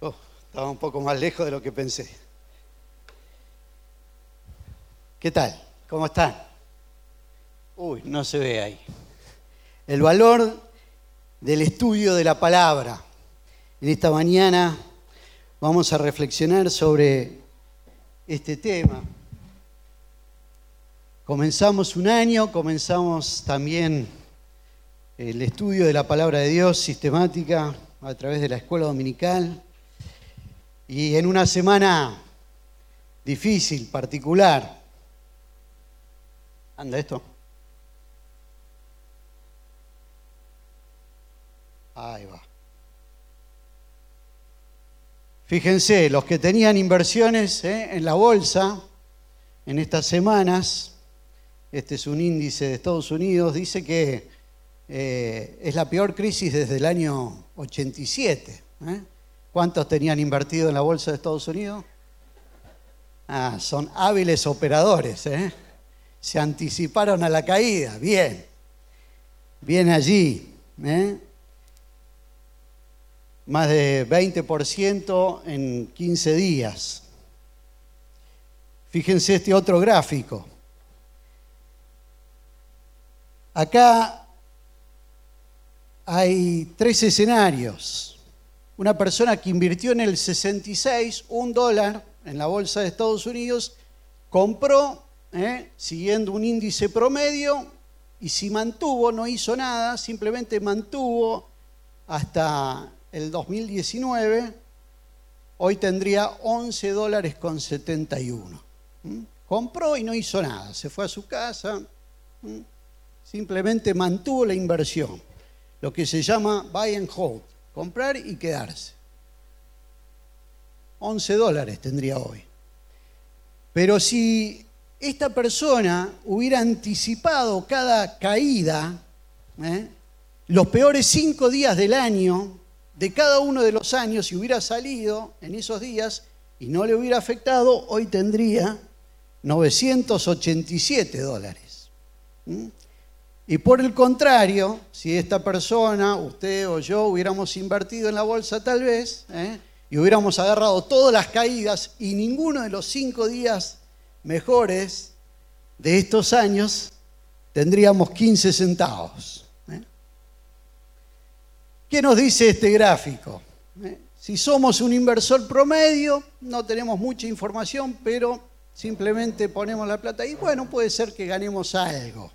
Oh, estaba un poco más lejos de lo que pensé. ¿Qué tal? ¿Cómo están? Uy, no se ve ahí. El valor del estudio de la palabra. En esta mañana vamos a reflexionar sobre este tema. Comenzamos un año, comenzamos también el estudio de la palabra de Dios sistemática a través de la escuela dominical. Y en una semana difícil, particular. ¿Anda esto? Ahí va. Fíjense, los que tenían inversiones ¿eh? en la bolsa en estas semanas, este es un índice de Estados Unidos, dice que eh, es la peor crisis desde el año 87. ¿eh? ¿Cuántos tenían invertido en la bolsa de Estados Unidos? Ah, son hábiles operadores, ¿eh? se anticiparon a la caída, bien, bien allí. ¿eh? Más de 20% en 15 días. Fíjense este otro gráfico. Acá hay tres escenarios una persona que invirtió en el 66 un dólar en la bolsa de Estados Unidos, compró ¿eh? siguiendo un índice promedio y si mantuvo, no hizo nada, simplemente mantuvo hasta el 2019, hoy tendría 11 dólares con 71. Compró y no hizo nada, se fue a su casa, simplemente mantuvo la inversión, lo que se llama buy and hold comprar y quedarse. 11 dólares tendría hoy. Pero si esta persona hubiera anticipado cada caída, ¿eh? los peores cinco días del año, de cada uno de los años, si hubiera salido en esos días y no le hubiera afectado, hoy tendría 987 dólares. Y por el contrario, si esta persona, usted o yo, hubiéramos invertido en la bolsa tal vez, ¿eh? y hubiéramos agarrado todas las caídas y ninguno de los cinco días mejores de estos años, tendríamos 15 centavos. ¿eh? ¿Qué nos dice este gráfico? ¿Eh? Si somos un inversor promedio, no tenemos mucha información, pero simplemente ponemos la plata y bueno, puede ser que ganemos algo.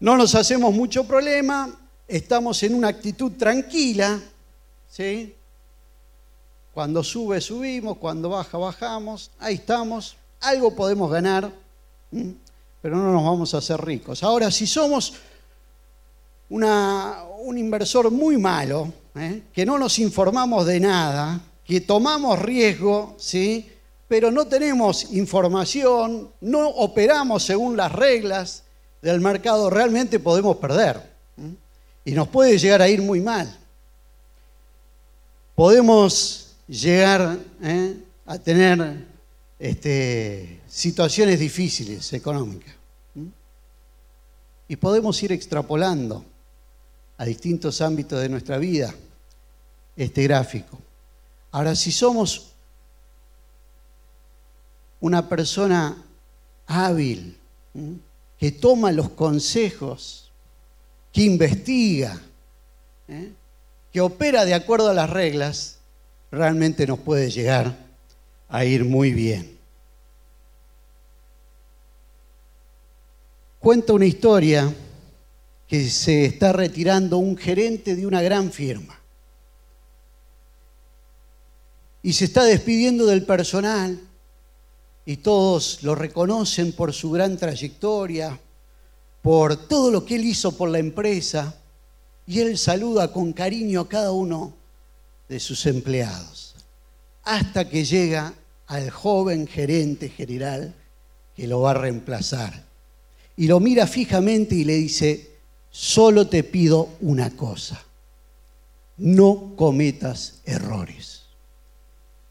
No nos hacemos mucho problema, estamos en una actitud tranquila, ¿sí? Cuando sube, subimos, cuando baja, bajamos, ahí estamos, algo podemos ganar, pero no nos vamos a hacer ricos. Ahora, si somos un inversor muy malo, ¿eh? que no nos informamos de nada, que tomamos riesgo, ¿sí? Pero no tenemos información, no operamos según las reglas del mercado, realmente podemos perder. Y nos puede llegar a ir muy mal. Podemos llegar ¿eh? a tener este, situaciones difíciles económicas. Y podemos ir extrapolando a distintos ámbitos de nuestra vida este gráfico. Ahora, si somos una persona hábil, que toma los consejos, que investiga, ¿eh? que opera de acuerdo a las reglas, realmente nos puede llegar a ir muy bien. Cuenta una historia que se está retirando un gerente de una gran firma y se está despidiendo del personal y todos lo reconocen por su gran trayectoria, por todo lo que él hizo por la empresa, y él saluda con cariño a cada uno de sus empleados, hasta que llega al joven gerente general que lo va a reemplazar. Y lo mira fijamente y le dice, solo te pido una cosa, no cometas errores.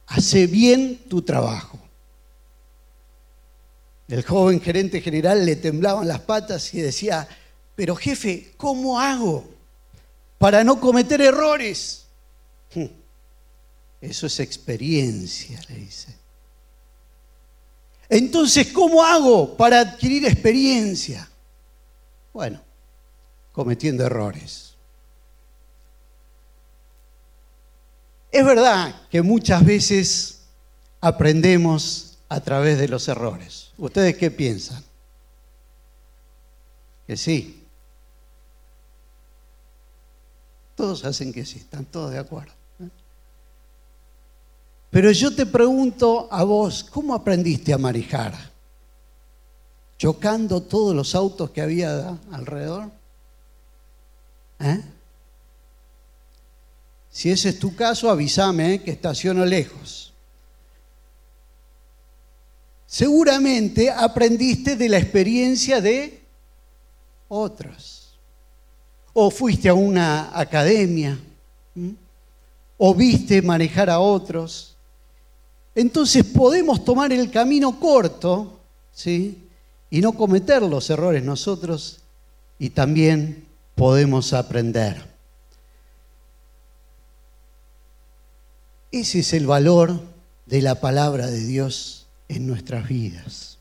Hace bien tu trabajo. El joven gerente general le temblaban las patas y decía, pero jefe, ¿cómo hago para no cometer errores? Hmm. Eso es experiencia, le dice. Entonces, ¿cómo hago para adquirir experiencia? Bueno, cometiendo errores. Es verdad que muchas veces aprendemos a través de los errores. ¿Ustedes qué piensan? Que sí. Todos hacen que sí, están todos de acuerdo. Pero yo te pregunto a vos, ¿cómo aprendiste a manejar? ¿Chocando todos los autos que había alrededor? ¿Eh? Si ese es tu caso, avísame ¿eh? que estaciono lejos. Seguramente aprendiste de la experiencia de otros. O fuiste a una academia, o viste manejar a otros entonces podemos tomar el camino corto, ¿sí? Y no cometer los errores nosotros y también podemos aprender. Ese es el valor de la palabra de Dios en nuestras vidas.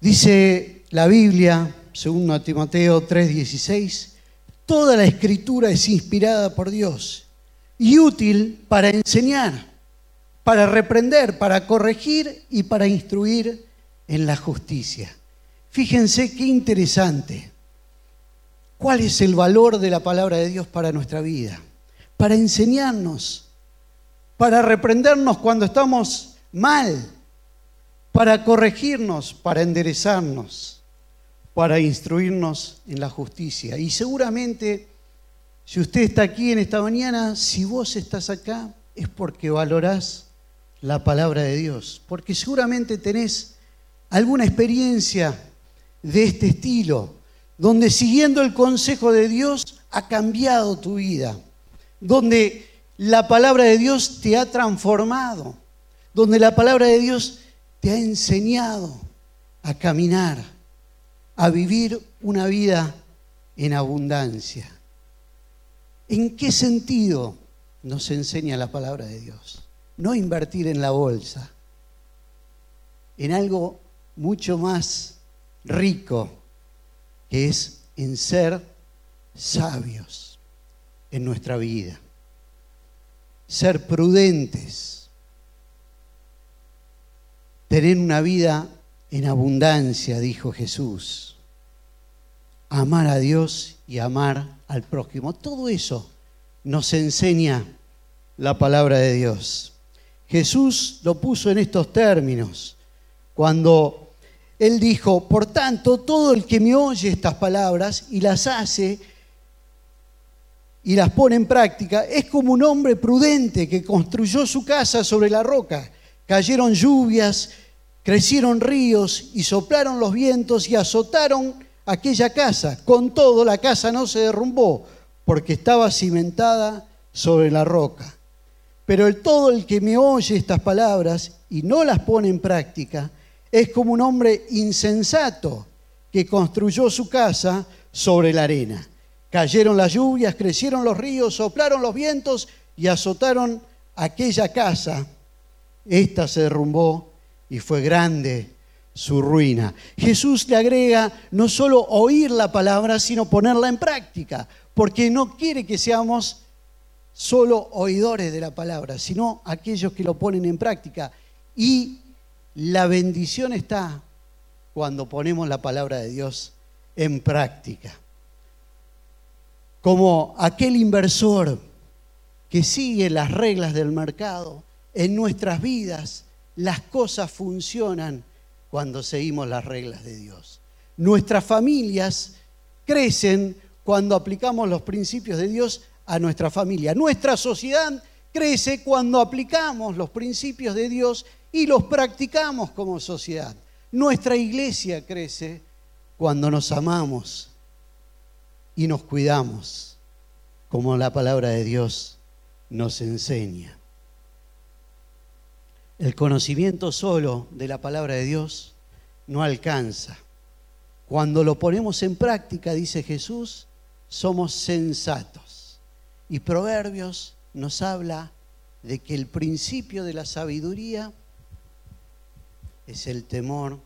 Dice la Biblia, según Timoteo 3:16, toda la escritura es inspirada por Dios y útil para enseñar, para reprender, para corregir y para instruir en la justicia. Fíjense qué interesante. ¿Cuál es el valor de la palabra de Dios para nuestra vida? Para enseñarnos, para reprendernos cuando estamos mal, para corregirnos, para enderezarnos, para instruirnos en la justicia. Y seguramente si usted está aquí en esta mañana, si vos estás acá, es porque valorás la palabra de Dios, porque seguramente tenés alguna experiencia de este estilo, donde siguiendo el consejo de Dios ha cambiado tu vida, donde la palabra de Dios te ha transformado, donde la palabra de Dios te ha enseñado a caminar, a vivir una vida en abundancia. ¿En qué sentido nos enseña la palabra de Dios? No invertir en la bolsa, en algo mucho más rico, que es en ser sabios en nuestra vida, ser prudentes, tener una vida en abundancia, dijo Jesús, amar a Dios y amar al prójimo. Todo eso nos enseña la palabra de Dios. Jesús lo puso en estos términos cuando él dijo, por tanto, todo el que me oye estas palabras y las hace y las pone en práctica, es como un hombre prudente que construyó su casa sobre la roca. Cayeron lluvias, crecieron ríos y soplaron los vientos y azotaron aquella casa. Con todo, la casa no se derrumbó porque estaba cimentada sobre la roca. Pero el todo el que me oye estas palabras y no las pone en práctica es como un hombre insensato que construyó su casa sobre la arena. Cayeron las lluvias, crecieron los ríos, soplaron los vientos y azotaron aquella casa. Esta se derrumbó y fue grande su ruina. Jesús le agrega no solo oír la palabra, sino ponerla en práctica, porque no quiere que seamos solo oidores de la palabra, sino aquellos que lo ponen en práctica. Y la bendición está cuando ponemos la palabra de Dios en práctica. Como aquel inversor que sigue las reglas del mercado, en nuestras vidas las cosas funcionan cuando seguimos las reglas de Dios. Nuestras familias crecen cuando aplicamos los principios de Dios a nuestra familia. Nuestra sociedad crece cuando aplicamos los principios de Dios y los practicamos como sociedad. Nuestra iglesia crece cuando nos amamos y nos cuidamos, como la palabra de Dios nos enseña. El conocimiento solo de la palabra de Dios no alcanza. Cuando lo ponemos en práctica, dice Jesús, somos sensatos. Y Proverbios nos habla de que el principio de la sabiduría es el temor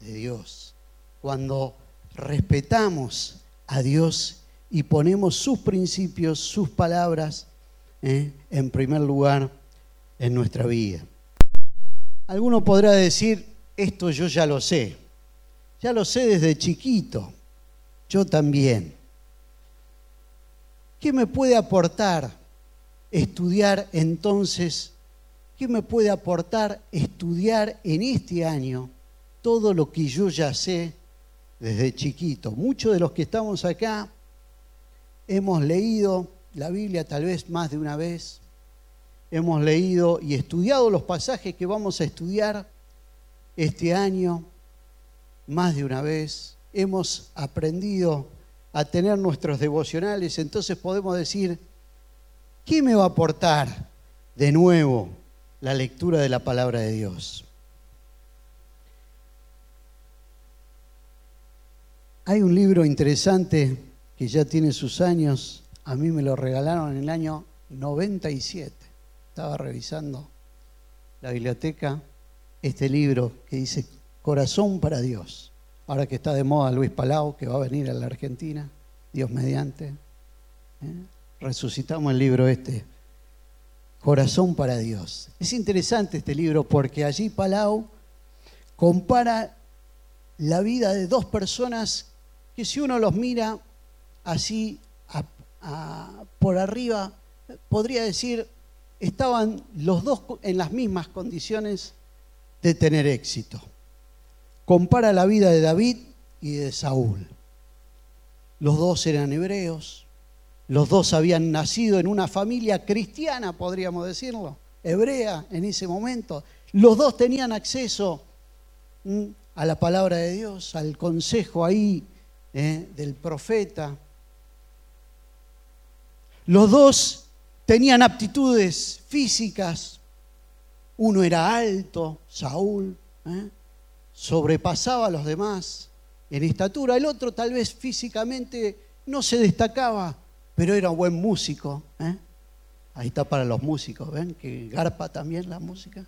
de Dios. Cuando respetamos a Dios y ponemos sus principios, sus palabras ¿eh? en primer lugar en nuestra vida. Alguno podrá decir, esto yo ya lo sé, ya lo sé desde chiquito, yo también. ¿Qué me puede aportar estudiar entonces? ¿Qué me puede aportar estudiar en este año todo lo que yo ya sé desde chiquito? Muchos de los que estamos acá hemos leído la Biblia tal vez más de una vez, hemos leído y estudiado los pasajes que vamos a estudiar este año más de una vez, hemos aprendido a tener nuestros devocionales, entonces podemos decir, ¿qué me va a aportar de nuevo la lectura de la palabra de Dios? Hay un libro interesante que ya tiene sus años, a mí me lo regalaron en el año 97. Estaba revisando la biblioteca este libro que dice Corazón para Dios. Ahora que está de moda Luis Palau, que va a venir a la Argentina, Dios mediante. ¿eh? Resucitamos el libro este, Corazón para Dios. Es interesante este libro porque allí Palau compara la vida de dos personas que si uno los mira así por arriba, podría decir, estaban los dos en las mismas condiciones de tener éxito. Compara la vida de David y de Saúl. Los dos eran hebreos, los dos habían nacido en una familia cristiana, podríamos decirlo, hebrea en ese momento. Los dos tenían acceso mm, a la palabra de Dios, al consejo ahí eh, del profeta. Los dos tenían aptitudes físicas, uno era alto, Saúl, ¿eh? sobrepasaba a los demás en estatura. El otro tal vez físicamente no se destacaba, pero era un buen músico. ¿eh? Ahí está para los músicos, ¿ven? Que garpa también la música.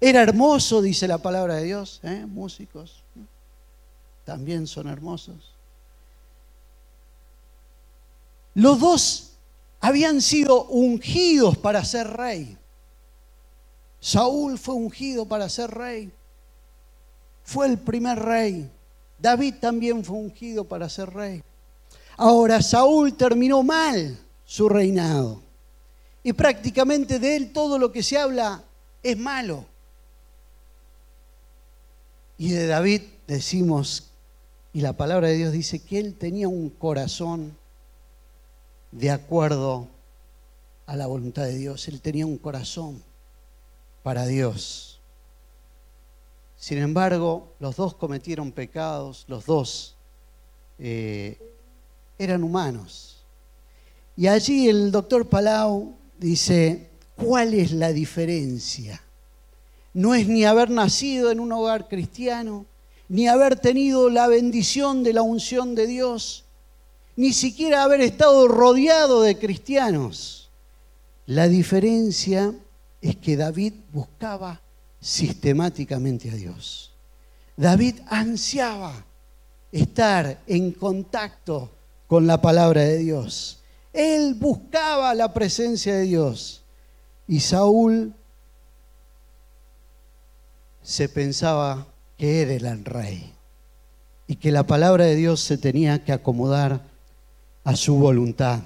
Era hermoso, dice la palabra de Dios, músicos. También son hermosos. Los dos habían sido ungidos para ser rey. Saúl fue ungido para ser rey. Fue el primer rey. David también fue ungido para ser rey. Ahora, Saúl terminó mal su reinado. Y prácticamente de él todo lo que se habla es malo. Y de David decimos, y la palabra de Dios dice que él tenía un corazón de acuerdo a la voluntad de Dios. Él tenía un corazón para Dios. Sin embargo, los dos cometieron pecados, los dos eh, eran humanos. Y allí el doctor Palau dice, ¿cuál es la diferencia? No es ni haber nacido en un hogar cristiano, ni haber tenido la bendición de la unción de Dios, ni siquiera haber estado rodeado de cristianos. La diferencia es que David buscaba sistemáticamente a Dios. David ansiaba estar en contacto con la palabra de Dios. Él buscaba la presencia de Dios. Y Saúl se pensaba que era el rey y que la palabra de Dios se tenía que acomodar a su voluntad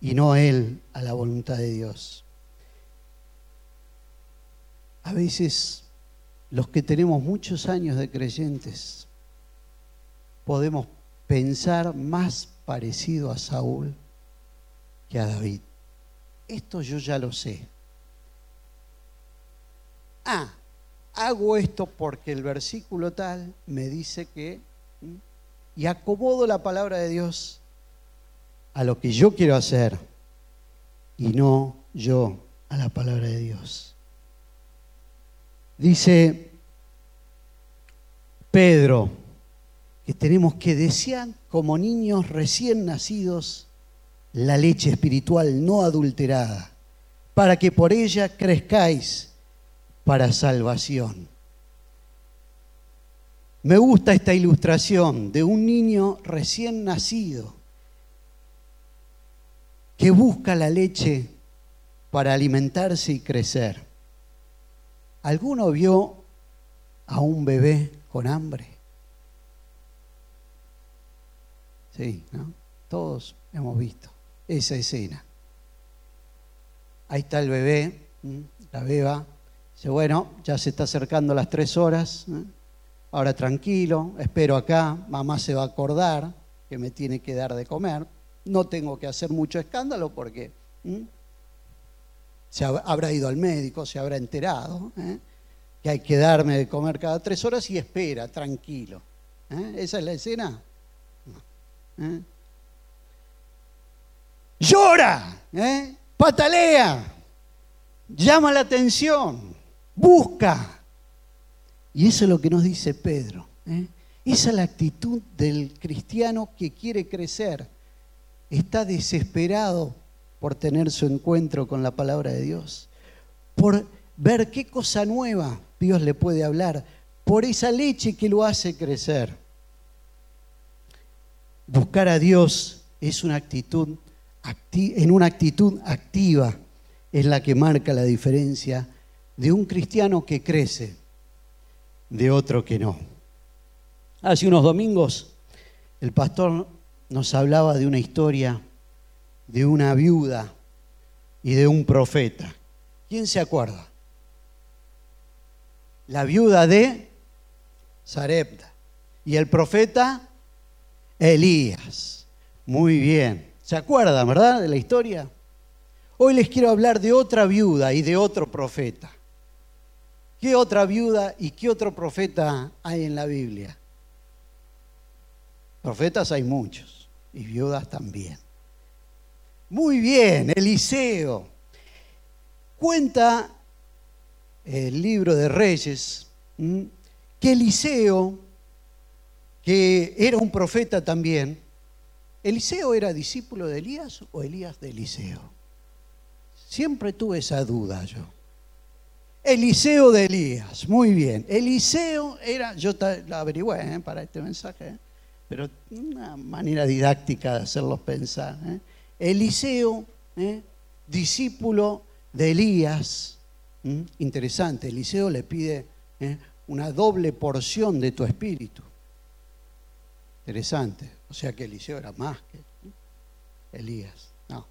y no él a la voluntad de Dios. A veces los que tenemos muchos años de creyentes podemos pensar más parecido a Saúl que a David. Esto yo ya lo sé. Ah, hago esto porque el versículo tal me dice que... Y acomodo la palabra de Dios a lo que yo quiero hacer y no yo a la palabra de Dios. Dice Pedro que tenemos que desear como niños recién nacidos la leche espiritual no adulterada, para que por ella crezcáis para salvación. Me gusta esta ilustración de un niño recién nacido que busca la leche para alimentarse y crecer. ¿Alguno vio a un bebé con hambre? Sí, ¿no? Todos hemos visto esa escena. Ahí está el bebé, la beba. Dice, bueno, ya se está acercando las tres horas. Ahora tranquilo, espero acá. Mamá se va a acordar que me tiene que dar de comer. No tengo que hacer mucho escándalo porque se habrá ido al médico, se habrá enterado ¿eh? que hay que darme de comer cada tres horas y espera, tranquilo. ¿eh? ¿Esa es la escena? ¿Eh? Llora, patalea, llama la atención, busca. Y eso es lo que nos dice Pedro. Esa es la actitud del cristiano que quiere crecer. Está desesperado por tener su encuentro con la palabra de Dios, por ver qué cosa nueva Dios le puede hablar, por esa leche que lo hace crecer. Buscar a Dios es una actitud en una actitud activa es la que marca la diferencia de un cristiano que crece de otro que no. Hace unos domingos el pastor nos hablaba de una historia de una viuda y de un profeta. ¿Quién se acuerda? La viuda de Sarepta. Y el profeta Elías. Muy bien. ¿Se acuerdan, verdad, de la historia? Hoy les quiero hablar de otra viuda y de otro profeta. ¿Qué otra viuda y qué otro profeta hay en la Biblia? Profetas hay muchos y viudas también. Muy bien, Eliseo. Cuenta el libro de Reyes que Eliseo, que era un profeta también, ¿Eliseo era discípulo de Elías o Elías de Eliseo? Siempre tuve esa duda yo. Eliseo de Elías, muy bien. Eliseo era, yo la averigüé ¿eh? para este mensaje, ¿eh? pero una manera didáctica de hacerlos pensar. ¿eh? Eliseo, discípulo de Elías, interesante, Eliseo le pide una doble porción de tu espíritu. Interesante, o sea que Eliseo era más que Elías, no,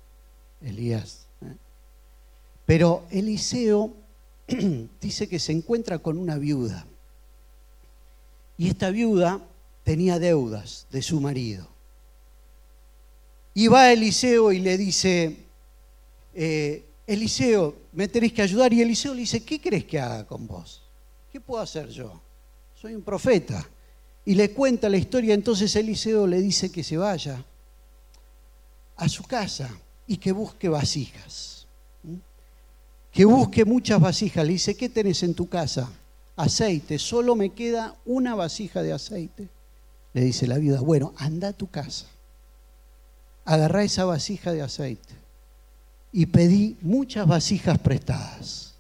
Elías. Pero Eliseo dice que se encuentra con una viuda y esta viuda tenía deudas de su marido. Y va Eliseo y le dice, eh, Eliseo, me tenéis que ayudar. Y Eliseo le dice, ¿qué crees que haga con vos? ¿Qué puedo hacer yo? Soy un profeta. Y le cuenta la historia, entonces Eliseo le dice que se vaya a su casa y que busque vasijas. Que busque muchas vasijas. Le dice, ¿qué tenés en tu casa? Aceite, solo me queda una vasija de aceite. Le dice la viuda, bueno, anda a tu casa agarrá esa vasija de aceite y pedí muchas vasijas prestadas.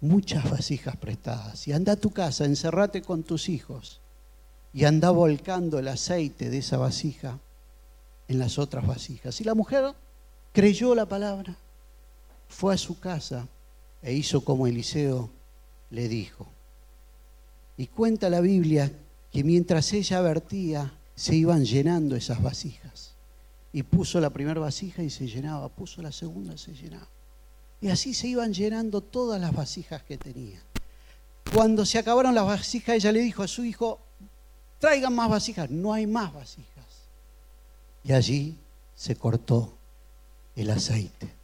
Muchas vasijas prestadas. Y anda a tu casa, encerrate con tus hijos y anda volcando el aceite de esa vasija en las otras vasijas. Y la mujer creyó la palabra, fue a su casa e hizo como Eliseo le dijo. Y cuenta la Biblia que mientras ella vertía, se iban llenando esas vasijas y puso la primera vasija y se llenaba, puso la segunda y se llenaba. Y así se iban llenando todas las vasijas que tenía. Cuando se acabaron las vasijas, ella le dijo a su hijo, traigan más vasijas, no hay más vasijas. Y allí se cortó el aceite.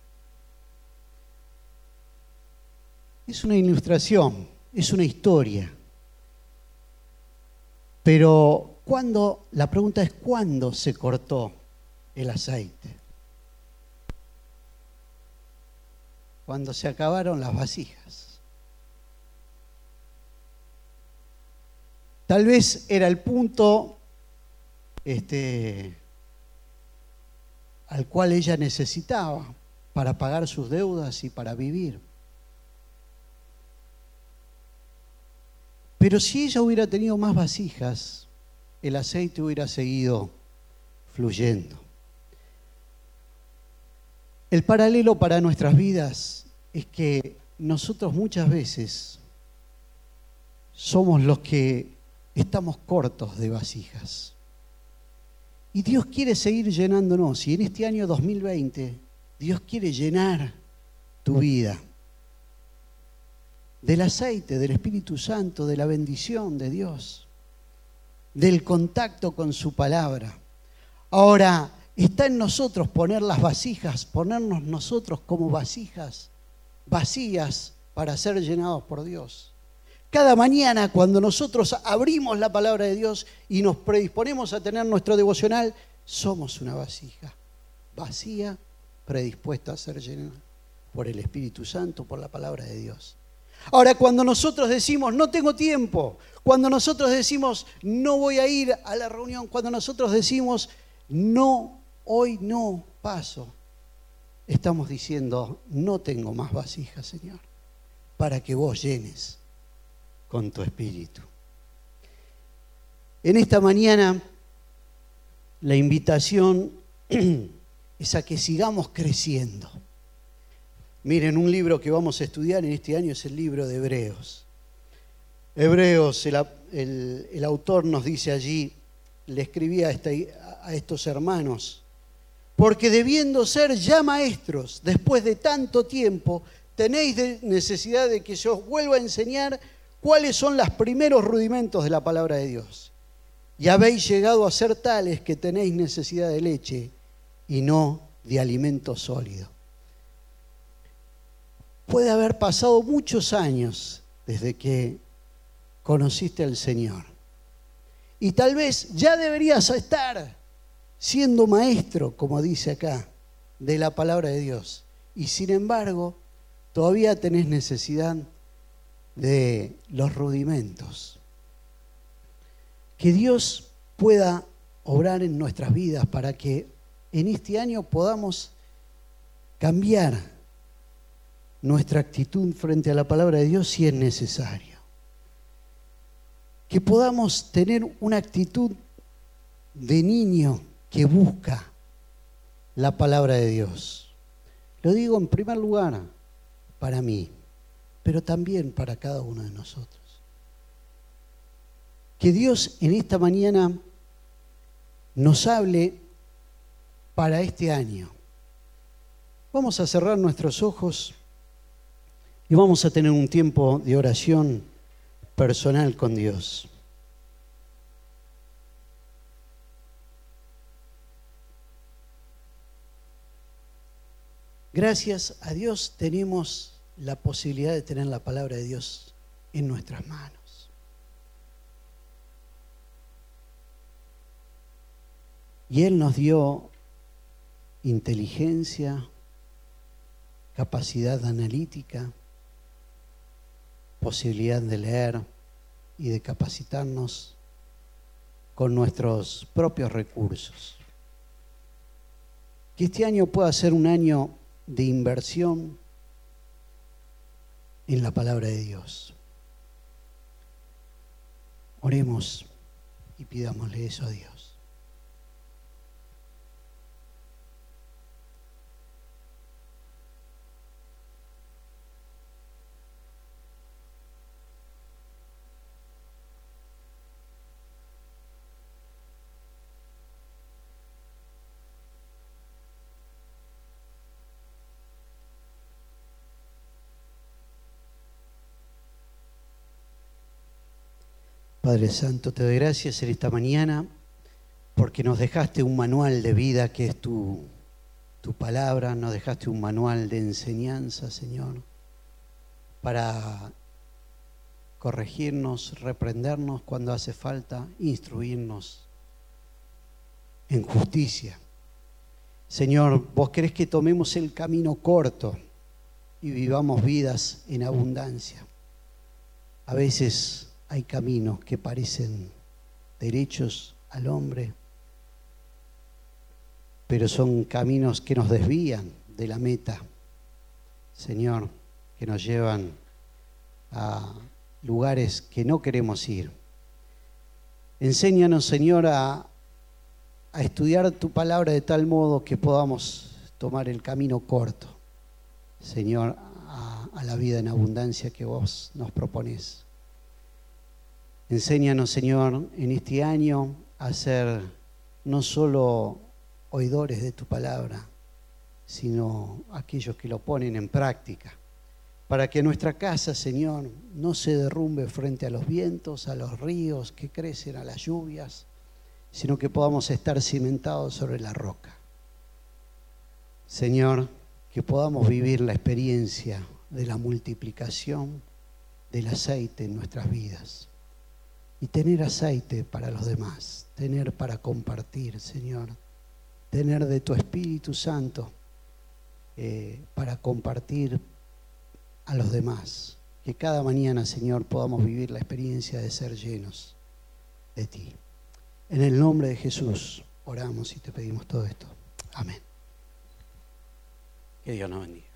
Es una ilustración, es una historia. Pero cuando, la pregunta es cuándo se cortó el aceite. Cuando se acabaron las vasijas. Tal vez era el punto este, al cual ella necesitaba para pagar sus deudas y para vivir. Pero si ella hubiera tenido más vasijas, el aceite hubiera seguido fluyendo. El paralelo para nuestras vidas es que nosotros muchas veces somos los que estamos cortos de vasijas. Y Dios quiere seguir llenándonos. Y en este año 2020, Dios quiere llenar tu vida del aceite, del Espíritu Santo, de la bendición de Dios, del contacto con su palabra. Ahora, está en nosotros poner las vasijas, ponernos nosotros como vasijas vacías para ser llenados por Dios. Cada mañana cuando nosotros abrimos la palabra de Dios y nos predisponemos a tener nuestro devocional, somos una vasija vacía, predispuesta a ser llena por el Espíritu Santo, por la palabra de Dios. Ahora, cuando nosotros decimos, no tengo tiempo, cuando nosotros decimos, no voy a ir a la reunión, cuando nosotros decimos, no, hoy no paso, estamos diciendo, no tengo más vasijas, Señor, para que vos llenes con tu espíritu. En esta mañana, la invitación es a que sigamos creciendo. Miren, un libro que vamos a estudiar en este año es el libro de Hebreos. Hebreos, el, autor nos dice allí, le escribía a, a estos hermanos, porque debiendo ser ya maestros después de tanto tiempo, tenéis necesidad de que yo os vuelva a enseñar cuáles son los primeros rudimentos de la palabra de Dios. Y habéis llegado a ser tales que tenéis necesidad de leche y no de alimento sólido. Puede haber pasado muchos años desde que conociste al Señor. Y tal vez ya deberías estar siendo maestro, como dice acá, de la palabra de Dios. Y sin embargo, todavía tenés necesidad de los rudimentos. Que Dios pueda obrar en nuestras vidas para que en este año podamos cambiar nuestra actitud frente a la palabra de Dios si es necesario. Que podamos tener una actitud de niño que busca la palabra de Dios. Lo digo en primer lugar para mí, pero también para cada uno de nosotros. Que Dios en esta mañana nos hable para este año. Vamos a cerrar nuestros ojos y vamos a tener un tiempo de oración personal con Dios. Gracias a Dios tenemos la posibilidad de tener la palabra de Dios en nuestras manos. Y Él nos dio inteligencia, capacidad analítica, posibilidad de leer y de capacitarnos con nuestros propios recursos. Que este año pueda ser un año de inversión en la palabra de Dios. Oremos y pidámosle eso a Dios. Padre Santo, te doy gracias en esta mañana porque nos dejaste un manual de vida que es tu, tu palabra, nos dejaste un manual de enseñanza, Señor, para corregirnos, reprendernos cuando hace falta, instruirnos en justicia. Señor, vos querés que tomemos el camino corto y vivamos vidas en abundancia. A veces hay caminos que parecen derechos al hombre, pero son caminos que nos desvían de la meta, Señor, que nos llevan a lugares que no queremos ir. Enséñanos, Señor, a, a estudiar tu palabra de tal modo que podamos tomar el camino corto, Señor, a, a la vida en abundancia que vos nos propones. Enséñanos, Señor, en este año a ser no solo oidores de tu palabra, sino aquellos que lo ponen en práctica, para que nuestra casa, Señor, no se derrumbe frente a los vientos, a los ríos que crecen, a las lluvias, sino que podamos estar cimentados sobre la roca. Señor, que podamos vivir la experiencia de la multiplicación del aceite en nuestras vidas y tener aceite para los demás, tener para compartir, Señor, tener de tu Espíritu Santo eh, para compartir a los demás. Que cada mañana, Señor, podamos vivir la experiencia de ser llenos de ti. En el nombre de Jesús oramos y te pedimos todo esto. Amén. Que Dios nos bendiga.